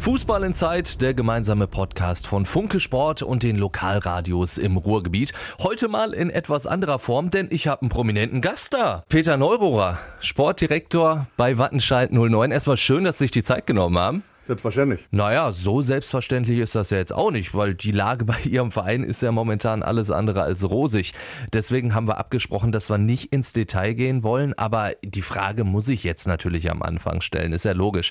Fußball in Zeit, der gemeinsame Podcast von Funke Sport und den Lokalradios im Ruhrgebiet. Heute mal in etwas anderer Form, denn ich habe einen prominenten Gast da. Peter Neurohrer, Sportdirektor bei Wattenscheid 09. Erstmal schön, dass Sie sich die Zeit genommen haben. Selbstverständlich. Naja, so selbstverständlich ist das ja jetzt auch nicht, weil die Lage bei Ihrem Verein ist ja momentan alles andere als rosig. Deswegen haben wir abgesprochen, dass wir nicht ins Detail gehen wollen, aber die Frage muss ich jetzt natürlich am Anfang stellen, ist ja logisch.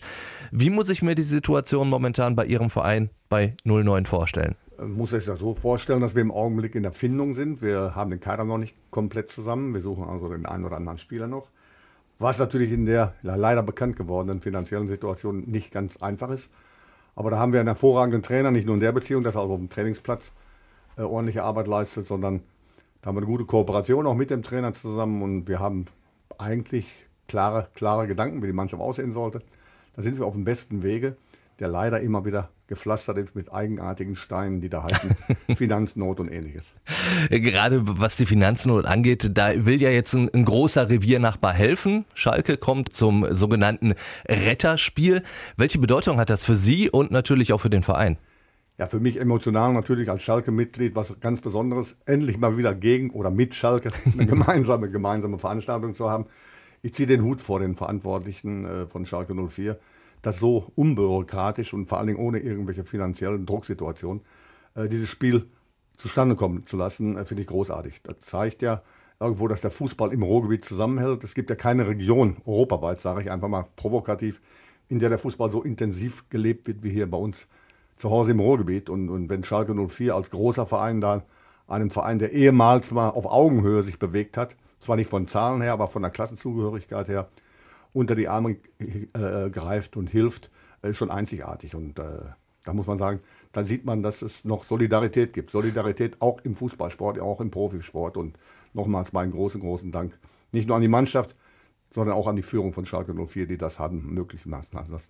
Wie muss ich mir die Situation momentan bei Ihrem Verein bei 09 vorstellen? Man muss sich das so vorstellen, dass wir im Augenblick in der Findung sind. Wir haben den Kader noch nicht komplett zusammen. Wir suchen also den einen oder anderen Spieler noch. Was natürlich in der leider bekannt gewordenen finanziellen Situation nicht ganz einfach ist. Aber da haben wir einen hervorragenden Trainer, nicht nur in der Beziehung, dass er auch auf dem Trainingsplatz äh, ordentliche Arbeit leistet, sondern da haben wir eine gute Kooperation auch mit dem Trainer zusammen und wir haben eigentlich klare, klare Gedanken, wie die Mannschaft aussehen sollte. Da sind wir auf dem besten Wege der leider immer wieder gepflastert ist mit eigenartigen Steinen, die da heißen Finanznot und ähnliches. Gerade was die Finanznot angeht, da will ja jetzt ein, ein, großer Reviernachbar helfen. Schalke kommt zum sogenannten Retterspiel. Welche Bedeutung hat das für Sie und natürlich auch für den Verein? Ja, für mich emotional natürlich als Schalke-Mitglied was ganz Besonderes, endlich mal wieder gegen oder mit Schalke eine gemeinsame, gemeinsame Veranstaltung zu haben. Ich ziehe den Hut vor den Verantwortlichen äh, von Schalke 04 das so unbürokratisch und vor allen Dingen ohne irgendwelche finanziellen Drucksituationen äh, dieses Spiel zustande kommen zu lassen, äh, finde ich großartig. Das zeigt ja irgendwo, dass der Fußball im Ruhrgebiet zusammenhält. Es gibt ja keine Region europaweit, sage ich einfach mal provokativ, in der der Fußball so intensiv gelebt wird wie hier bei uns zu Hause im Ruhrgebiet. Und, und wenn Schalke 04 als großer Verein da einem Verein, der ehemals mal auf Augenhöhe sich bewegt hat, zwar nicht von Zahlen her, aber von der Klassenzugehörigkeit her, unter die Arme äh, greift und hilft, ist schon einzigartig. Und äh, da muss man sagen, da sieht man, dass es noch Solidarität gibt. Solidarität auch im Fußballsport, auch im Profisport. Und nochmals meinen großen, großen Dank. Nicht nur an die Mannschaft, sondern auch an die Führung von Schalke 04, die das haben möglich machen lassen.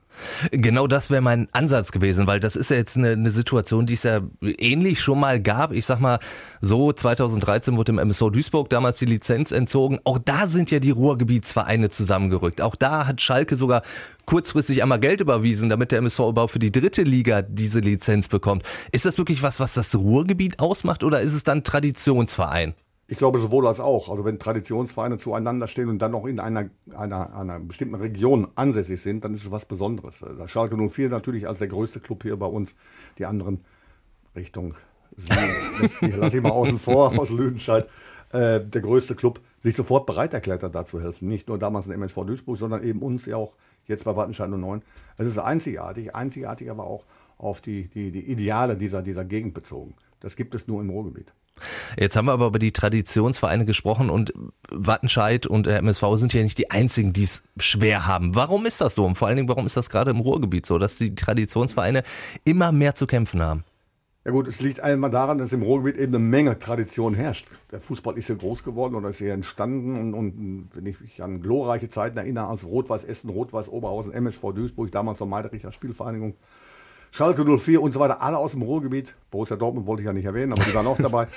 Genau das wäre mein Ansatz gewesen, weil das ist ja jetzt eine, eine, Situation, die es ja ähnlich schon mal gab. Ich sag mal, so 2013 wurde im MSV Duisburg damals die Lizenz entzogen. Auch da sind ja die Ruhrgebietsvereine zusammengerückt. Auch da hat Schalke sogar kurzfristig einmal Geld überwiesen, damit der MSV überhaupt für die dritte Liga diese Lizenz bekommt. Ist das wirklich was, was das Ruhrgebiet ausmacht oder ist es dann Traditionsverein? Ich glaube sowohl als auch. Also wenn Traditionsvereine zueinander stehen und dann noch in einer, einer, einer bestimmten Region ansässig sind, dann ist es was Besonderes. Da Schalke 04 natürlich als der größte Club hier bei uns, die anderen Richtung Süden, lasse ich mal außen vor, aus Lüdenscheid, äh, der größte Club, sich sofort bereit erklärt hat, da zu helfen. Nicht nur damals in MSV Duisburg, sondern eben uns ja auch jetzt bei Wattenscheid 09. Es ist einzigartig, einzigartig aber auch auf die, die, die Ideale dieser, dieser Gegend bezogen. Das gibt es nur im Ruhrgebiet. Jetzt haben wir aber über die Traditionsvereine gesprochen und Wattenscheid und der MSV sind ja nicht die einzigen, die es schwer haben. Warum ist das so? Und vor allen Dingen, warum ist das gerade im Ruhrgebiet so, dass die Traditionsvereine immer mehr zu kämpfen haben? Ja gut, es liegt einmal daran, dass im Ruhrgebiet eben eine Menge Tradition herrscht. Der Fußball ist ja groß geworden oder ist ja entstanden und, und wenn ich mich an glorreiche Zeiten erinnere, als Rot-Weiß Essen, Rot-Weiß Oberhausen, MSV Duisburg, damals noch Meidericher Spielvereinigung, Schalke 04 und so weiter, alle aus dem Ruhrgebiet. Borussia Dortmund wollte ich ja nicht erwähnen, aber die waren auch dabei.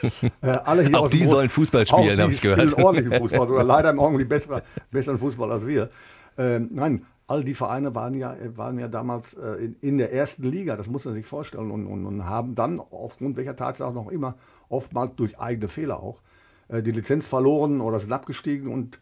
Äh, alle hier auch aus die sollen Fußball spielen, habe ich gehört. ordentlichen Fußball, sogar leider im Augenblick besser, besseren Fußball als wir. Ähm, nein, all die Vereine waren ja, waren ja damals äh, in, in, der ersten Liga, das muss man sich vorstellen, und, und, und haben dann aufgrund welcher Tatsache noch immer, oftmals durch eigene Fehler auch, äh, die Lizenz verloren oder sind abgestiegen und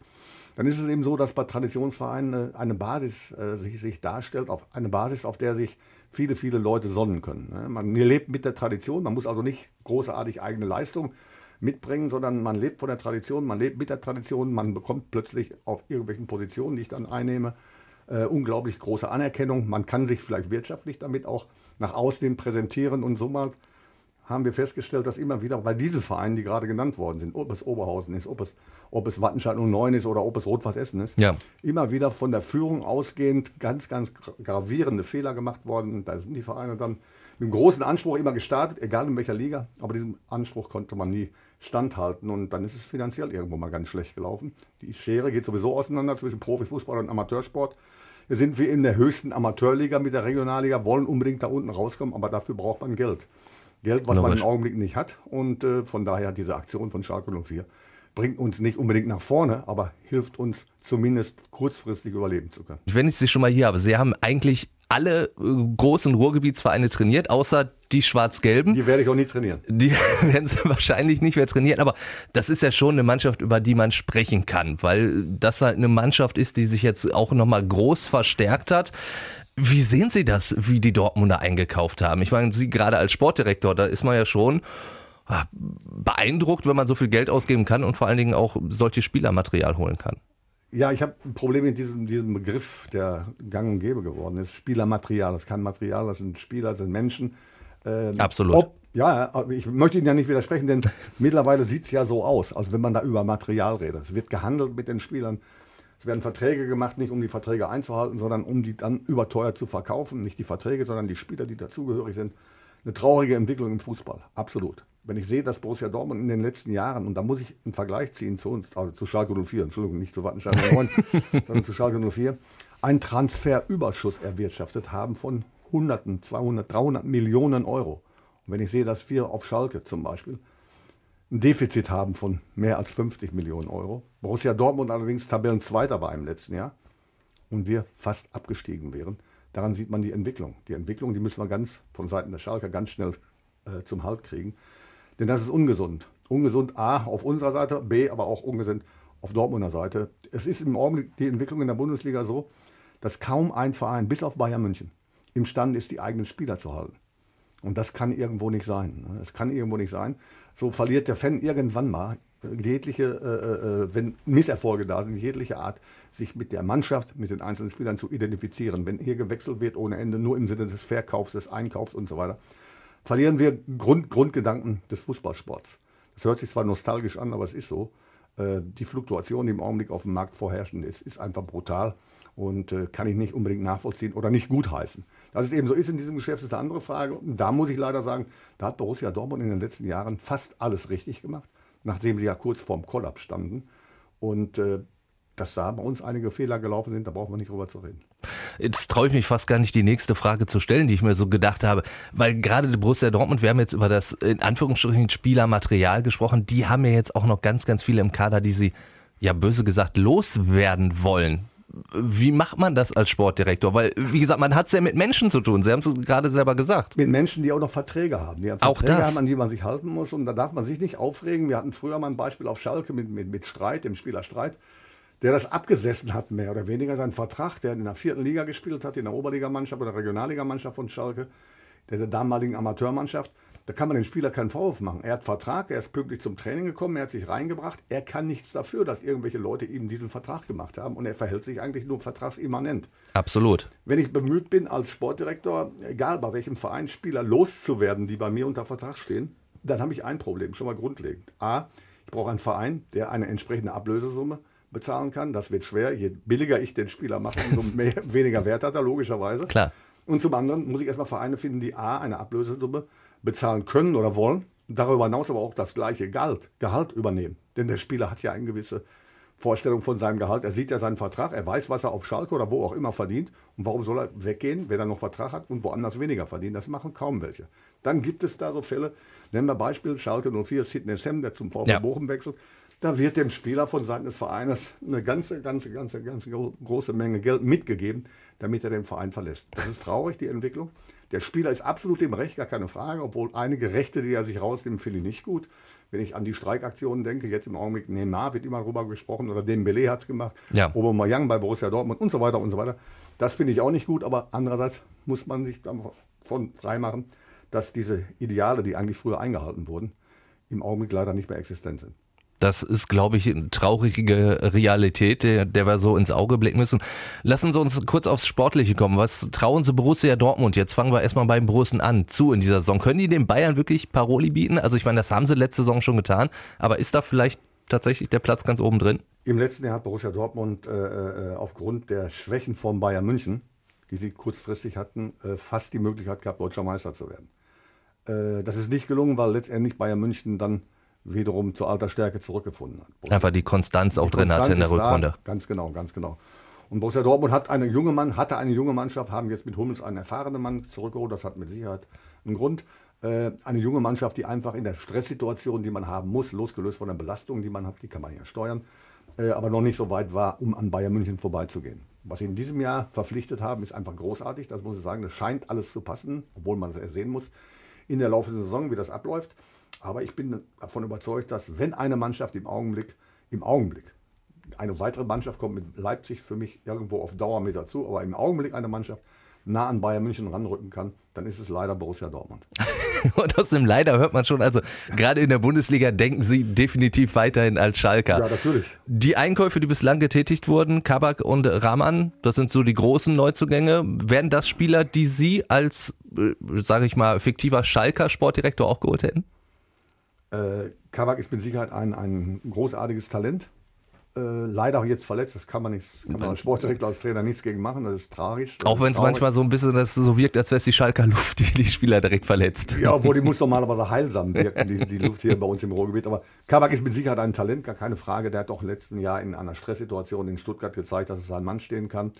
dann ist es eben so, dass bei Traditionsvereinen eine Basis äh, sich, sich, darstellt, auf eine Basis, auf der sich viele, viele Leute sonnen können. Ne? Man lebt mit der Tradition, man muss also nicht großartig eigene Leistung mitbringen, sondern man lebt von der Tradition, man lebt mit der Tradition, man bekommt plötzlich auf irgendwelchen Positionen, die ich dann einnehme, äh, unglaublich große Anerkennung. Man kann sich vielleicht wirtschaftlich damit auch nach außen präsentieren und so mal haben wir festgestellt, dass immer wieder, weil diese Vereine, die gerade genannt worden sind, ob es Oberhausen ist, ob es, ob es Wattenscheid 09 ist oder ob es Rot-Weiß Essen ist, ja. immer wieder von der Führung ausgehend ganz, ganz gravierende Fehler gemacht worden. Da sind die Vereine dann mit einem großen Anspruch immer gestartet, egal in welcher Liga, aber diesem Anspruch konnte man nie standhalten und dann ist es finanziell irgendwo mal ganz schlecht gelaufen. Die Schere geht sowieso auseinander zwischen Profifußball und Amateursport Wir sind wie in der höchsten Amateurliga mit der Regionalliga, wollen unbedingt da unten rauskommen, aber dafür braucht man Geld. Geld, was man Logisch. im Augenblick nicht hat. Und äh, von daher diese Aktion von Schalke 04 bringt uns nicht unbedingt nach vorne, aber hilft uns zumindest kurzfristig überleben zu können. Wenn ich Sie schon mal hier habe, Sie haben eigentlich alle äh, großen Ruhrgebietsvereine trainiert, außer die Schwarz-Gelben. Die werde ich auch nie trainieren. Die werden sie wahrscheinlich nicht mehr trainieren, aber das ist ja schon eine Mannschaft, über die man sprechen kann, weil das halt eine Mannschaft ist, die sich jetzt auch nochmal groß verstärkt hat. Wie sehen Sie das, wie die Dortmunder eingekauft haben? Ich meine, Sie gerade als Sportdirektor, da ist man ja schon ah, beeindruckt, wenn man so viel Geld ausgeben kann und vor allen Dingen auch solche Spielermaterial holen kann. Ja, ich habe ein Problem mit diesem, diesem Begriff, der gang und gäbe geworden ist. Spielermaterial, das ist kein Material, das sind Spieler, das sind Menschen. Ähm, Absolut. Ob, ja, ich möchte Ihnen ja nicht widersprechen, denn mittlerweile sieht es ja so aus, als wenn man da über Material redet. Es wird gehandelt mit den Spielern. Es werden Verträge gemacht, nicht um die Verträge einzuhalten, sondern um die dann überteuert zu verkaufen. Nicht die Verträge, sondern die Spieler, die dazugehörig sind. Eine traurige Entwicklung im Fußball, absolut. Wenn ich sehe, dass Borussia Dortmund in den letzten Jahren, und da muss ich einen Vergleich ziehen zu uns, also zu Schalke 04, Entschuldigung, nicht zu Wattenscheid 09, sondern zu Schalke 04, einen Transferüberschuss erwirtschaftet haben von Hunderten, 200, 300 Millionen Euro. Und wenn ich sehe, dass wir auf Schalke zum Beispiel ein Defizit haben von mehr als 50 Millionen Euro, Borussia Dortmund allerdings Tabellenzweiter war im letzten Jahr und wir fast abgestiegen wären, daran sieht man die Entwicklung. Die Entwicklung, die müssen wir ganz von Seiten der Schalker ganz schnell äh, zum Halt kriegen. Denn das ist ungesund. Ungesund A auf unserer Seite, B aber auch ungesund auf Dortmunder Seite. Es ist im Augenblick die Entwicklung in der Bundesliga so, dass kaum ein Verein, bis auf Bayern München, imstande ist, die eigenen Spieler zu halten. Und das kann irgendwo nicht sein. ne? Das kann irgendwo nicht sein. So verliert der Fan irgendwann mal jegliche, äh, äh, wenn Misserfolge da sind, jegliche Art, sich mit der Mannschaft, mit den einzelnen Spielern zu identifizieren. Wenn hier gewechselt wird ohne Ende, nur im Sinne des Verkaufs, des Einkaufs und so weiter, verlieren wir Grund, Grundgedanken des Fußballsports. Das hört sich zwar nostalgisch an, aber es ist so. Äh, Die Fluktuation, die im Augenblick auf dem Markt vorherrschend ist, ist einfach brutal und äh, kann ich nicht unbedingt nachvollziehen oder nicht gutheißen. Dass es eben so ist in diesem Geschäft, ist eine andere Frage. Und da muss ich leider sagen, da hat Borussia Dortmund in den letzten Jahren fast alles richtig gemacht, nachdem sie ja kurz vorm Kollaps standen. Und äh, dass da bei uns einige Fehler gelaufen sind, da brauchen wir nicht drüber zu reden. Jetzt traue ich mich fast gar nicht, die nächste Frage zu stellen, die ich mir so gedacht habe. Weil gerade die Borussia Dortmund, wir haben jetzt über das in Anführungsstrichen Spielermaterial gesprochen, die haben ja jetzt auch noch ganz, ganz viele im Kader, die sie, ja böse gesagt, loswerden wollen. Wie macht man das als Sportdirektor? Weil, wie gesagt, man hat es ja mit Menschen zu tun. Sie haben es gerade selber gesagt. Mit Menschen, die auch noch Verträge haben. Die haben Auch Verträge das. haben, an die man sich halten muss. Und da darf man sich nicht aufregen. Wir hatten früher mal ein Beispiel auf Schalke mit, mit, mit Streit, dem Spieler Streit, der das abgesessen hat, mehr oder weniger seinen Vertrag, der in der vierten Liga gespielt hat, in der Oberligamannschaft oder Regionalligamannschaft von Schalke, der, der damaligen Amateurmannschaft. Da kann man dem Spieler keinen Vorwurf machen. Er hat Vertrag, er ist pünktlich zum Training gekommen, er hat sich reingebracht. Er kann nichts dafür, dass irgendwelche Leute ihm diesen Vertrag gemacht haben. Und er verhält sich eigentlich nur vertragsimmanent. Absolut. Wenn ich bemüht bin, als Sportdirektor, egal bei welchem Verein, Spieler loszuwerden, die bei mir unter Vertrag stehen, dann habe ich ein Problem, schon mal grundlegend. A, ich brauche einen Verein, der eine entsprechende Ablösesumme bezahlen kann. Das wird schwer. Je billiger ich den Spieler mache, umso mehr, weniger Wert hat er, logischerweise. Klar. Und zum anderen muss ich erstmal Vereine finden, die A, eine Ablösesumme bezahlen können oder wollen, darüber hinaus aber auch das gleiche Gehalt, Gehalt übernehmen. Denn der Spieler hat ja eine gewisse Vorstellung von seinem Gehalt. Er sieht ja seinen Vertrag, er weiß, was er auf Schalke oder wo auch immer verdient. Und warum soll er weggehen, wenn er noch Vertrag hat und woanders weniger verdient? Das machen kaum welche. Dann gibt es da so Fälle, nennen wir Beispiel Schalke 04, Sidney Sam, der zum VfB Ja. Bochum wechselt. Da wird dem Spieler von Seiten des Vereines eine ganze, ganze, ganze, ganze gro- große Menge Geld mitgegeben, damit er den Verein verlässt. Das ist traurig, die Entwicklung. Der Spieler ist absolut im Recht, gar keine Frage, obwohl einige Rechte, die er sich rausnimmt, finde ich nicht gut. Wenn ich an die Streikaktionen denke, jetzt im Augenblick Neymar wird immer drüber gesprochen oder Dembele hat es gemacht, Ja. Aubameyang bei Borussia Dortmund und so weiter und so weiter. Das finde ich auch nicht gut, aber andererseits muss man sich davon freimachen, dass diese Ideale, die eigentlich früher eingehalten wurden, im Augenblick leider nicht mehr existent sind. Das ist, glaube ich, eine traurige Realität, der, der wir so ins Auge blicken müssen. Lassen Sie uns kurz aufs Sportliche kommen. Was trauen Sie Borussia Dortmund? Jetzt fangen wir erstmal beim Borussen an, zu in dieser Saison. Können die den Bayern wirklich Paroli bieten? Also ich meine, das haben sie letzte Saison schon getan, aber ist da vielleicht tatsächlich der Platz ganz oben drin? Im letzten Jahr hat Borussia Dortmund äh, äh, aufgrund der Schwächen von Bayern München, die sie kurzfristig hatten, äh, fast die Möglichkeit gehabt, deutscher Meister zu werden. Äh, das ist nicht gelungen, weil letztendlich Bayern München dann wiederum zur alter Stärke zurückgefunden hat. Borussia Einfach die Konstanz auch drin hatte in der Konstanz ist da. Rückrunde. Ganz genau, ganz genau. Und Borussia Dortmund hat eine junge Mann, hatte eine junge Mannschaft, haben jetzt mit Hummels einen erfahrenen Mann zurückgeholt. Das hat mit Sicherheit einen Grund. Äh, eine junge Mannschaft, die einfach in der Stresssituation, die man haben muss, losgelöst von der Belastung, die man hat, die kann man ja steuern, äh, aber noch nicht so weit war, um an Bayern München vorbeizugehen. Was sie in diesem Jahr verpflichtet haben, ist einfach großartig. Das muss ich sagen. Das scheint alles zu passen, obwohl man es erst sehen muss in der laufenden Saison, wie das abläuft. Aber ich bin davon überzeugt, dass wenn eine Mannschaft im Augenblick, im Augenblick, eine weitere Mannschaft kommt mit Leipzig für mich irgendwo auf Dauer mit dazu, aber im Augenblick eine Mannschaft nah an Bayern München ranrücken kann, dann ist es leider Borussia Dortmund. Und aus dem Leider hört man schon, also gerade in der Bundesliga denken sie definitiv weiterhin als Schalker. Ja, natürlich. Die Einkäufe, die bislang getätigt wurden, Kabak und Rahman, das sind so die großen Neuzugänge. Werden das Spieler, die Sie als, äh, sage ich mal, fiktiver Schalker Sportdirektor auch geholt hätten? Äh, Kabak ist mit Sicherheit ein, ein großartiges Talent. Äh, leider jetzt verletzt, das kann man nicht, kann man als Sportdirektor, als Trainer nichts gegen machen, das ist tragisch. Das Auch wenn es manchmal so ein bisschen das so wirkt, als wäre es die Schalker Luft, die die Spieler direkt verletzt. Ja, obwohl die muss normalerweise heilsam wirken, die, die Luft hier bei uns im Ruhrgebiet. Aber Kabak ist mit Sicherheit ein Talent, gar keine Frage. Der hat doch im letzten Jahr in einer Stresssituation in Stuttgart gezeigt, dass es sein Mann stehen kann.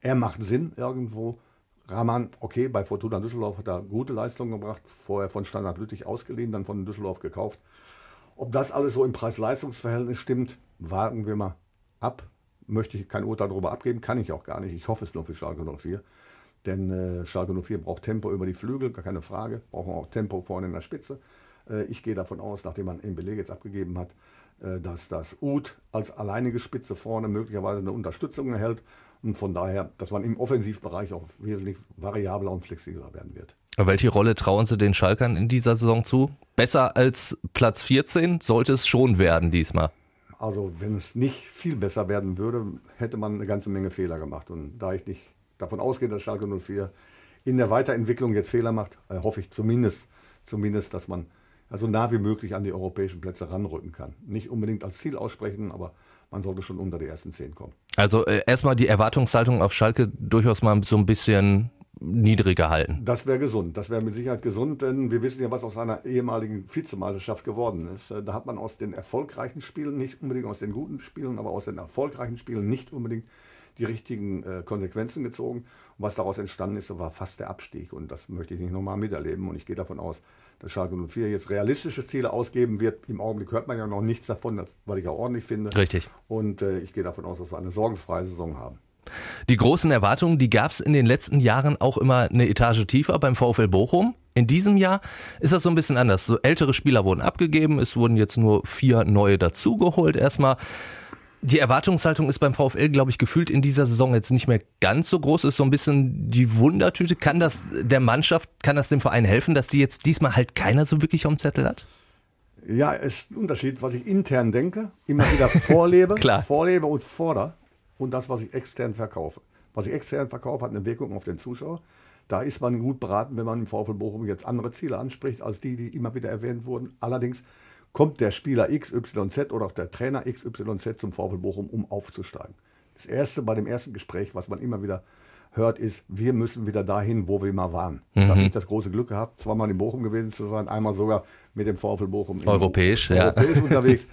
Er macht Sinn irgendwo. Rahman, okay, bei Fortuna Düsseldorf hat er gute Leistungen gebracht, vorher von Standard Lüttich ausgeliehen, dann von Düsseldorf gekauft. Ob das alles so im Preis-Leistungs-Verhältnis stimmt, warten wir mal ab. Möchte ich kein Urteil darüber abgeben, kann ich auch gar nicht. Ich hoffe es nur für Schalke 04. Denn äh, Schalke 04 braucht Tempo über die Flügel, gar keine Frage. Brauchen auch Tempo vorne in der Spitze. Äh, ich gehe davon aus, nachdem man Embele jetzt abgegeben hat, äh, dass das Uth als alleinige Spitze vorne möglicherweise eine Unterstützung erhält. Und von daher, dass man im Offensivbereich auch wesentlich variabler und flexibler werden wird. Welche Rolle trauen Sie den Schalkern in dieser Saison zu? Besser als Platz 14 sollte es schon werden diesmal. Also wenn es nicht viel besser werden würde, hätte man eine ganze Menge Fehler gemacht. Und da ich nicht davon ausgehe, dass Schalke 04 in der Weiterentwicklung jetzt Fehler macht, äh, hoffe ich zumindest, zumindest, dass man so nah wie möglich an die europäischen Plätze ranrücken kann. Nicht unbedingt als Ziel aussprechen, aber man sollte schon unter die ersten zehn kommen. Also äh, erstmal die Erwartungshaltung auf Schalke durchaus mal so ein bisschen niedriger halten. Das wäre gesund. Das wäre mit Sicherheit gesund, denn wir wissen ja, was aus einer ehemaligen Vizemeisterschaft geworden ist. Äh, da hat man aus den erfolgreichen Spielen, nicht unbedingt aus den guten Spielen, aber aus den erfolgreichen Spielen nicht unbedingt die richtigen äh, Konsequenzen gezogen. Und was daraus entstanden ist, war fast der Abstieg. Und das möchte ich nicht nochmal miterleben. Und ich gehe davon aus, dass Schalke 04 jetzt realistische Ziele ausgeben wird. Im Augenblick hört man ja noch nichts davon, was ich auch ordentlich finde. Richtig. Und äh, ich gehe davon aus, dass wir eine sorgenfreie Saison haben. Die großen Erwartungen, die gab es in den letzten Jahren auch immer eine Etage tiefer beim VfL Bochum. In diesem Jahr ist das so ein bisschen anders. So ältere Spieler wurden abgegeben, es wurden jetzt nur vier neue dazugeholt erstmal. Die Erwartungshaltung ist beim VfL, glaube ich, gefühlt in dieser Saison jetzt nicht mehr ganz so groß. Ist so ein bisschen die Wundertüte. Kann das der Mannschaft, kann das dem Verein helfen, dass die jetzt diesmal halt keiner so wirklich am Zettel hat? Ja, es ist ein Unterschied, was ich intern denke, immer wieder vorlebe, vorlebe und fordere und das, was ich extern verkaufe. Was ich extern verkaufe, hat eine Wirkung auf den Zuschauer. Da ist man gut beraten, wenn man im VfL Bochum jetzt andere Ziele anspricht, als die, die immer wieder erwähnt wurden. Allerdings kommt der Spieler XYZ oder auch der Trainer XYZ zum VfL Bochum, um aufzusteigen. Das erste bei dem ersten Gespräch, was man immer wieder hört, ist, wir müssen wieder dahin, wo wir mal waren. Ich habe nicht das große Glück gehabt, zweimal in Bochum gewesen zu sein, einmal sogar mit dem VfL Bochum Europäisch, ja. europäisch unterwegs.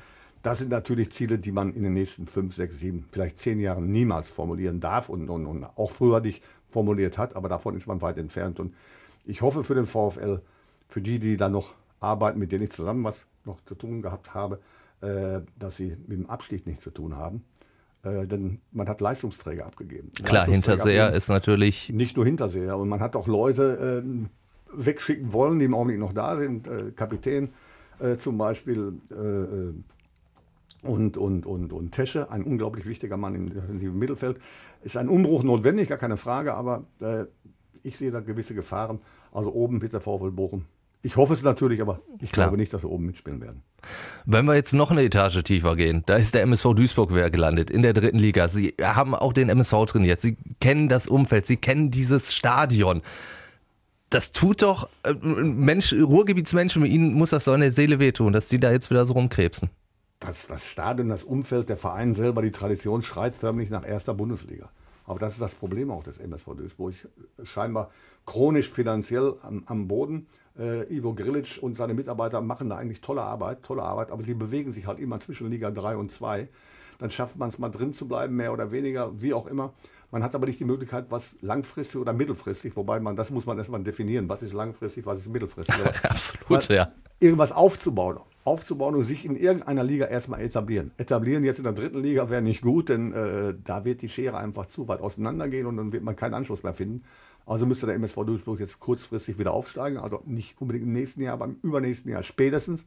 Das sind natürlich Ziele, die man in den nächsten fünf, sechs, sieben, vielleicht zehn Jahren niemals formulieren darf und, und, und auch früher nicht formuliert hat, aber davon ist man weit entfernt. Und ich hoffe für den VfL, für die, die da noch arbeiten, mit denen ich zusammen was noch zu tun gehabt habe, äh, dass sie mit dem Abstieg nichts zu tun haben. Äh, denn man hat Leistungsträger abgegeben. Klar, Leistungsträger Hinterseher abgegeben. ist natürlich Nicht nur Hinterseher. Und man hat auch Leute ähm, wegschicken wollen, die im Augenblick noch da sind. Äh, Kapitän äh, zum Beispiel äh, äh, und, und, und, und Tesche, ein unglaublich wichtiger Mann im defensiven Mittelfeld. Ist ein Umbruch notwendig, gar keine Frage, aber äh, ich sehe da gewisse Gefahren. Also oben wird der VfL Bochum. Ich hoffe es natürlich, aber ich Klar. glaube nicht, dass wir oben mitspielen werden. Wenn wir jetzt noch eine Etage tiefer gehen, da ist der MSV Duisburg wieder gelandet in der dritten Liga. Sie haben auch den MSV trainiert. Sie kennen das Umfeld, sie kennen dieses Stadion. Das tut doch, äh, Mensch, Ruhrgebietsmenschen, ihnen muss das so in der Seele wehtun, dass die da jetzt wieder so rumkrebsen. das, das Stadion, das Umfeld, der Verein selber, die Tradition schreit förmlich nach erster Bundesliga. Aber das ist das Problem auch des MSV Duisburg. Scheinbar chronisch finanziell am, am Boden. Äh, Ivo Grilic und seine Mitarbeiter machen da eigentlich tolle Arbeit, tolle Arbeit, aber sie bewegen sich halt immer zwischen Liga 3 und 2. dann schafft man es mal drin zu bleiben, mehr oder weniger, wie auch immer. Man hat aber nicht die Möglichkeit, was langfristig oder mittelfristig, wobei man, das muss man erstmal definieren, was ist langfristig, was ist mittelfristig. Absolut, ja. Irgendwas aufzubauen, aufzubauen und sich in irgendeiner Liga erstmal etablieren. Etablieren jetzt in der dritten Liga wäre nicht gut, denn äh, da wird die Schere einfach zu weit auseinandergehen und dann wird man keinen Anschluss mehr finden. Also müsste der MSV Duisburg jetzt kurzfristig wieder aufsteigen, also nicht unbedingt im nächsten Jahr, aber im übernächsten Jahr spätestens,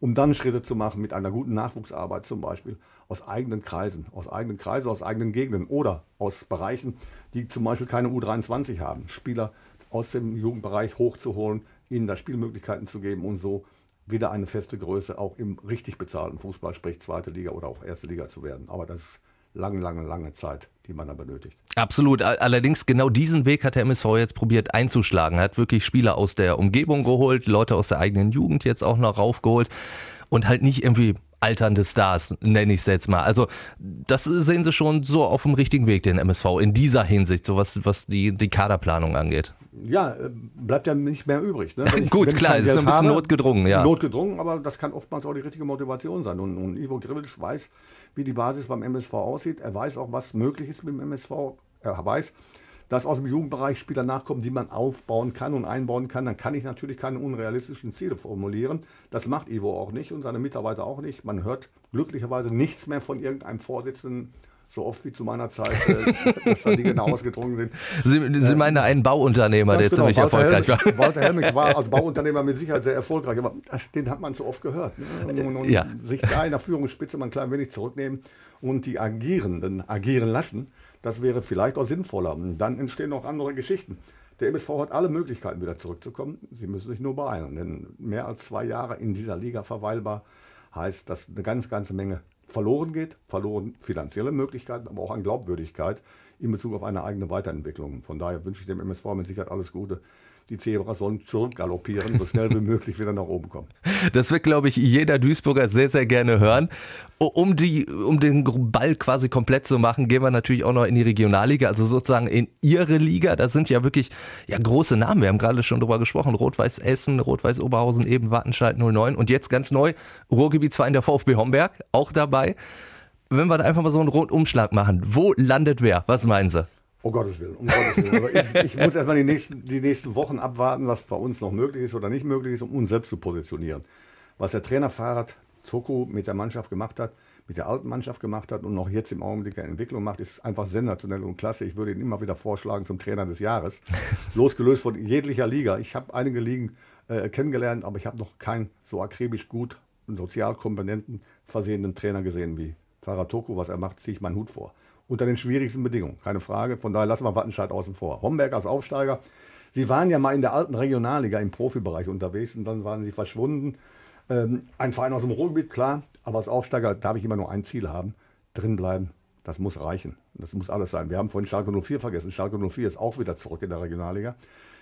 um dann Schritte zu machen mit einer guten Nachwuchsarbeit zum Beispiel aus eigenen Kreisen, aus eigenen Kreisen, aus eigenen Gegenden oder aus Bereichen, die zum Beispiel keine U23 haben, Spieler aus dem Jugendbereich hochzuholen, ihnen da Spielmöglichkeiten zu geben und so wieder eine feste Größe auch im richtig bezahlten Fußball, sprich zweite Liga oder auch erste Liga zu werden. Aber das ist lange, lange, lange Zeit, die man da benötigt. Absolut. Allerdings genau diesen Weg hat der MSV jetzt probiert einzuschlagen. Er hat wirklich Spieler aus der Umgebung geholt, Leute aus der eigenen Jugend jetzt auch noch raufgeholt und halt nicht irgendwie alternde Stars, nenne ich es jetzt mal. Also das sehen sie schon so auf dem richtigen Weg, den MSV, in dieser Hinsicht, so was, was die, die Kaderplanung angeht. Ja, äh, bleibt ja nicht mehr übrig. Ne? Ich, Gut, klar, es ist ein bisschen habe, notgedrungen, ja. Notgedrungen, aber das kann oftmals auch die richtige Motivation sein. Und, und Ivo Grilic weiß, wie die Basis beim MSV aussieht. Er weiß auch, was möglich ist mit dem MSV. Er weiß, dass aus dem Jugendbereich Spieler nachkommen, die man aufbauen kann und einbauen kann, dann kann ich natürlich keine unrealistischen Ziele formulieren. Das macht Ivo auch nicht und seine Mitarbeiter auch nicht. Man hört glücklicherweise nichts mehr von irgendeinem Vorsitzenden so oft wie zu meiner Zeit, äh, dass da die genau ausgedrungen sind. Sie, Sie meinen einen Bauunternehmer, der genau, ziemlich Walter erfolgreich Helmich, war. Walter Helmich war als Bauunternehmer mit Sicherheit sehr erfolgreich, aber den hat man so oft gehört. Ne? Und, und ja. sich da in der Führungsspitze mal ein klein wenig zurücknehmen und die Agierenden agieren lassen, das wäre vielleicht auch sinnvoller. Und dann entstehen noch andere Geschichten. Der MSV hat alle Möglichkeiten, wieder zurückzukommen. Sie müssen sich nur beeilen, denn mehr als zwei Jahre in dieser Liga verweilbar heißt, dass eine ganz, ganze Menge verloren geht, verloren finanzielle Möglichkeiten, aber auch an Glaubwürdigkeit in Bezug auf eine eigene Weiterentwicklung. Von daher wünsche ich dem MSV mit Sicherheit alles Gute die Zebras sollen zurückgaloppieren, so schnell wie möglich wieder nach oben kommen. Das wird, glaube ich, jeder Duisburger sehr, sehr gerne hören. Um, die, um den Ball quasi komplett zu machen, gehen wir natürlich auch noch in die Regionalliga, also sozusagen in ihre Liga. Da sind ja wirklich ja, große Namen. Wir haben gerade schon drüber gesprochen. Rot-Weiß Essen, Rot-Weiß Oberhausen, eben Wattenscheid 09 und jetzt ganz neu Ruhrgebiet 2 in der VfB Homberg, auch dabei. Wenn wir da einfach mal so einen Rundumschlag machen, wo landet wer? Was meinen Sie? Um Gottes Willen, um Gottes Willen. Ich, ich muss erstmal die nächsten, die nächsten Wochen abwarten, was bei uns noch möglich ist oder nicht möglich ist, um uns selbst zu positionieren. Was der Trainer Fahrrad Toko mit der Mannschaft gemacht hat, mit der alten Mannschaft gemacht hat und noch jetzt im Augenblick eine Entwicklung macht, ist einfach sensationell und klasse. Ich würde ihn immer wieder vorschlagen zum Trainer des Jahres. Losgelöst von jeglicher Liga. Ich habe einige Ligen äh, kennengelernt, aber ich habe noch keinen so akribisch gut und Sozialkomponenten versehenen Trainer gesehen wie Fahrrad Toko. Was er macht, ziehe ich meinen Hut vor unter den schwierigsten Bedingungen, keine Frage. Von daher lassen wir Wattenscheid außen vor. Homberg als Aufsteiger, sie waren ja mal in der alten Regionalliga im Profibereich unterwegs und dann waren sie verschwunden. Ähm, ein Verein aus dem Ruhrgebiet, klar, aber als Aufsteiger darf ich immer nur ein Ziel haben, drinbleiben. Das muss reichen. Das muss alles sein. Wir haben vorhin Schalke 04 vergessen. Schalke 04 ist auch wieder zurück in der Regionalliga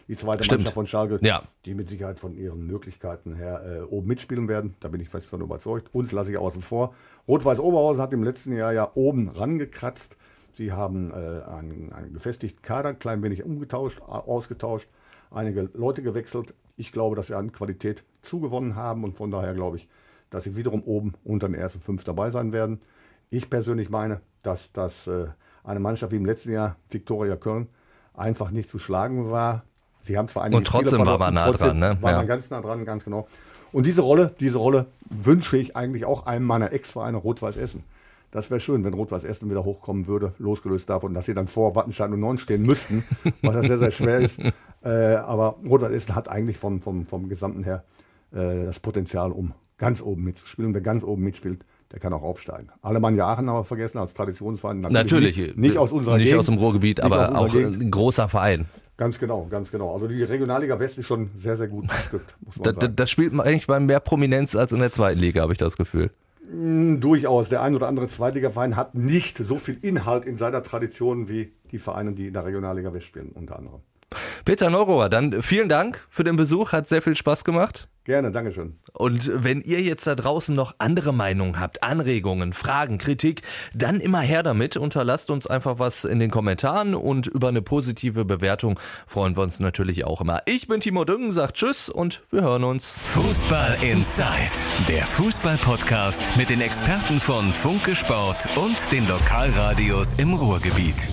die zweite Stimmt. Mannschaft von Schalke, ja. die mit Sicherheit von ihren Möglichkeiten her äh, oben mitspielen werden. Da bin ich fest von überzeugt. Uns lasse ich außen vor. Rot-Weiß Oberhausen hat im letzten Jahr ja oben rangekratzt. Sie haben äh, einen, einen gefestigten Kader, klein wenig umgetauscht, ausgetauscht, einige Leute gewechselt. Ich glaube, dass sie an Qualität zugewonnen haben und von daher glaube ich, dass sie wiederum oben unter den ersten fünf dabei sein werden. Ich persönlich meine, dass das äh, eine Mannschaft wie im letzten Jahr, Viktoria Köln, einfach nicht zu schlagen war. Sie haben zwar einige Und trotzdem war man nah dran, ne? War ja. man ganz nah dran, ganz genau. Und diese Rolle, diese Rolle wünsche ich eigentlich auch einem meiner Ex-Vereine Rot-Weiß Essen. Das wäre schön, wenn Rot-Weiß Essen wieder hochkommen würde, losgelöst davon, dass sie dann vor Wattenscheid und 9 stehen müssten, was ja sehr, sehr schwer ist. Äh, aber Rot-Weiß Essen hat eigentlich vom, vom, vom Gesamten her äh, das Potenzial, um ganz oben mitzuspielen. Und wer ganz oben mitspielt, der kann auch aufsteigen. Alemannia Aachen haben wir vergessen als Traditionsverein. Natürlich, natürlich nicht, nicht, aus unserer Nicht Gegend, aus dem Ruhrgebiet, aber auch Gegend. ein großer Verein. Ganz genau, ganz genau. Also die Regionalliga West ist schon sehr, sehr gut bestückt, muss man da, sagen. Das spielt eigentlich bei mehr Prominenz als in der zweiten Liga, habe ich das Gefühl. Mm, durchaus. Der ein oder andere Zweitligaverein hat nicht so viel Inhalt in seiner Tradition wie die Vereine, die in der Regionalliga West spielen, unter anderem. Peter Neurohr, dann vielen Dank für den Besuch, hat sehr viel Spaß gemacht. Gerne, Dankeschön. Und wenn ihr jetzt da draußen noch andere Meinungen habt, Anregungen, Fragen, Kritik, dann immer her damit. Unterlasst uns einfach was in den Kommentaren und über eine positive Bewertung freuen wir uns natürlich auch immer. Ich bin Timo Düngen, sagt Tschüss und wir hören uns. Fußball Inside, der Fußball-Podcast mit den Experten von Funke Sport und den Lokalradios im Ruhrgebiet.